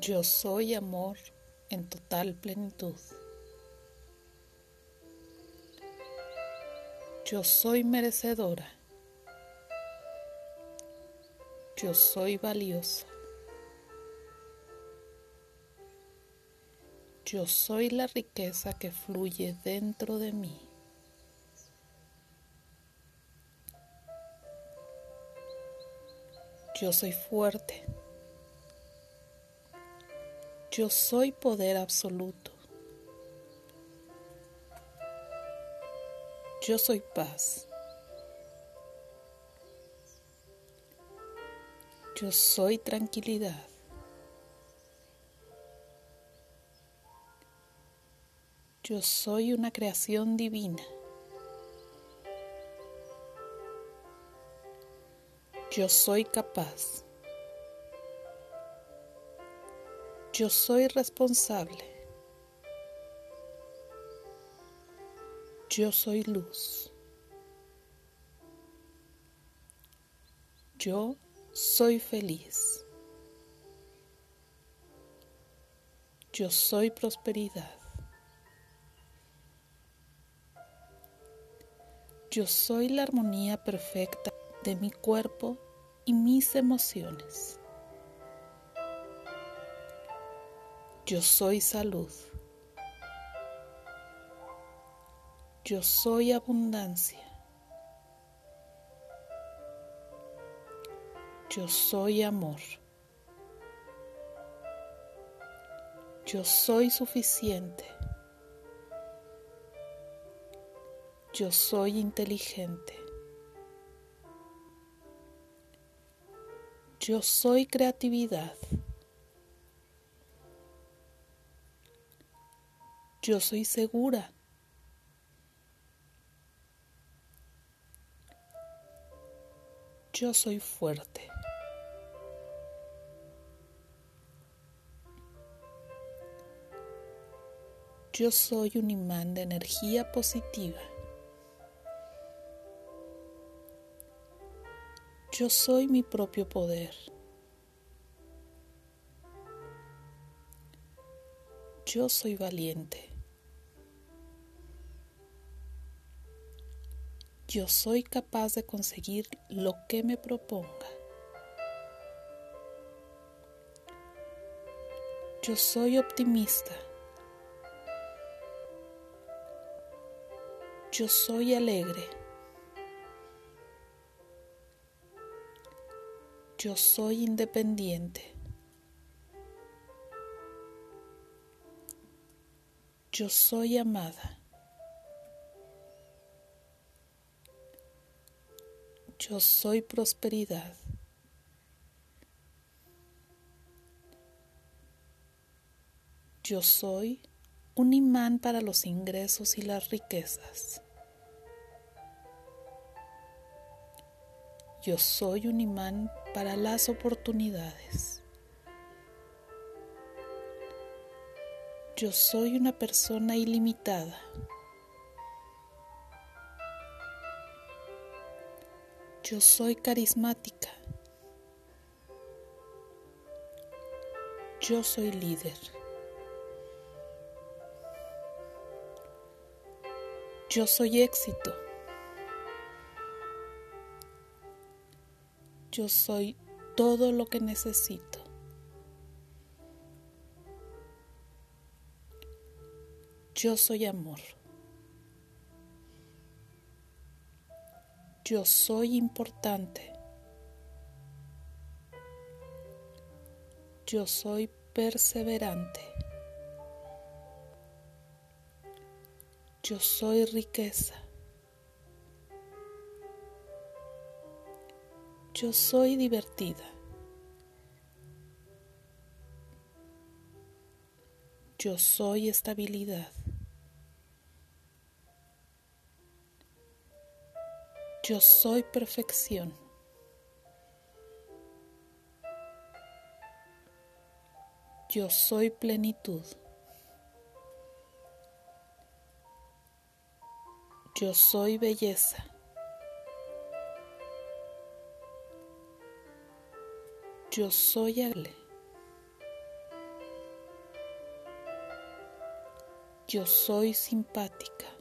Yo soy amor en total plenitud. Yo soy merecedora. Yo soy valiosa. Yo soy la riqueza que fluye dentro de mí. Yo soy fuerte. Yo soy poder absoluto. Yo soy paz. Yo soy tranquilidad. Yo soy una creación divina. Yo soy capaz. Yo soy responsable. Yo soy luz. Yo soy feliz. Yo soy prosperidad. Yo soy la armonía perfecta de mi cuerpo y mis emociones. Yo soy salud. Yo soy abundancia. Yo soy amor. Yo soy suficiente. Yo soy inteligente. Yo soy creatividad. Yo soy segura. Yo soy fuerte. Yo soy un imán de energía positiva. Yo soy mi propio poder. Yo soy valiente. Yo soy capaz de conseguir lo que me proponga. Yo soy optimista. Yo soy alegre. Yo soy independiente. Yo soy amada. Yo soy prosperidad. Yo soy un imán para los ingresos y las riquezas. Yo soy un imán para las oportunidades. Yo soy una persona ilimitada. Yo soy carismática. Yo soy líder. Yo soy éxito. Yo soy todo lo que necesito. Yo soy amor. Yo soy importante. Yo soy perseverante. Yo soy riqueza. Yo soy divertida. Yo soy estabilidad. Yo soy perfección. Yo soy plenitud. Yo soy belleza. Yo soy agradable. Yo soy simpática.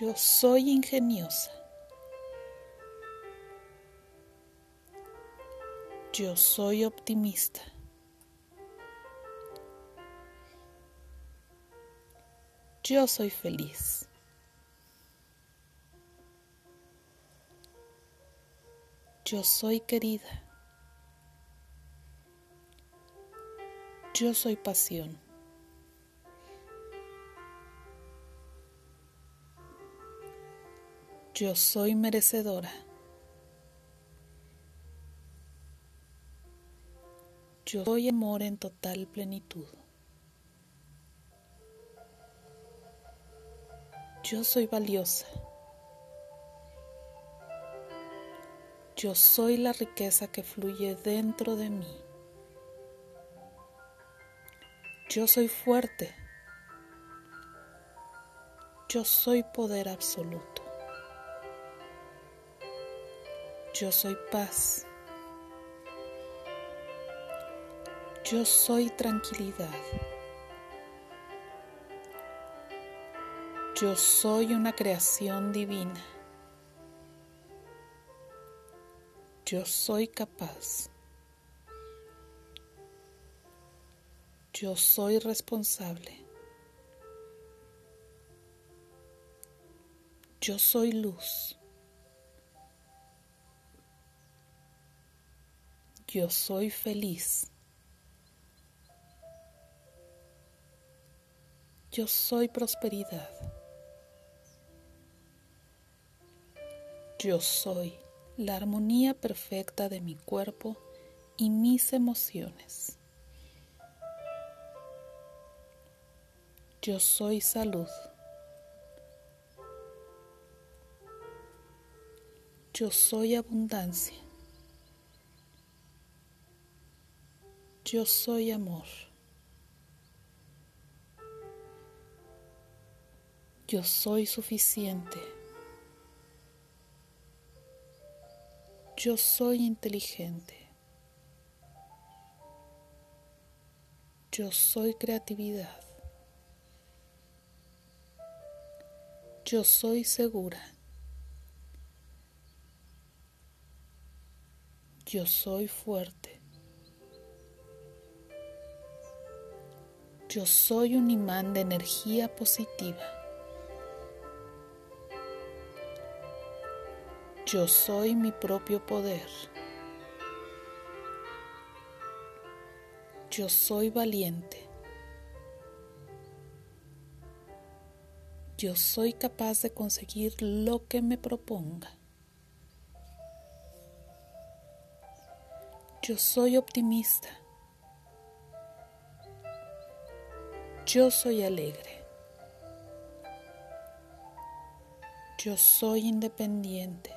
Yo soy ingeniosa. Yo soy optimista. Yo soy feliz. Yo soy querida. Yo soy pasión. Yo soy merecedora. Yo soy amor en total plenitud. Yo soy valiosa. Yo soy la riqueza que fluye dentro de mí. Yo soy fuerte. Yo soy poder absoluto. Yo soy paz. Yo soy tranquilidad. Yo soy una creación divina. Yo soy capaz. Yo soy responsable. Yo soy luz. Yo soy feliz. Yo soy prosperidad. Yo soy la armonía perfecta de mi cuerpo y mis emociones. Yo soy salud. Yo soy abundancia. Yo soy amor. Yo soy suficiente. Yo soy inteligente. Yo soy creatividad. Yo soy segura. Yo soy fuerte. Yo soy un imán de energía positiva. Yo soy mi propio poder. Yo soy valiente. Yo soy capaz de conseguir lo que me proponga. Yo soy optimista. Yo soy alegre. Yo soy independiente.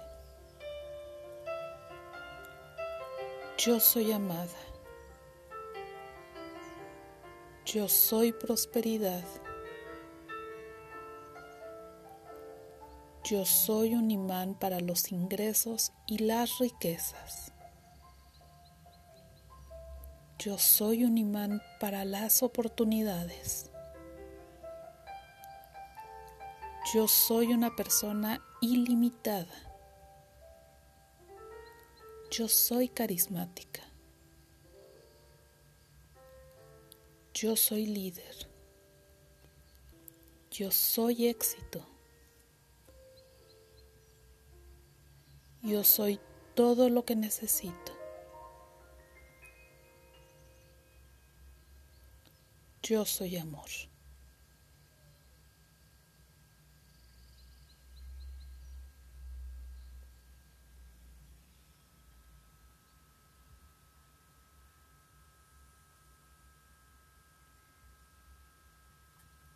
Yo soy amada. Yo soy prosperidad. Yo soy un imán para los ingresos y las riquezas. Yo soy un imán para las oportunidades. Yo soy una persona ilimitada. Yo soy carismática. Yo soy líder. Yo soy éxito. Yo soy todo lo que necesito. Yo soy amor.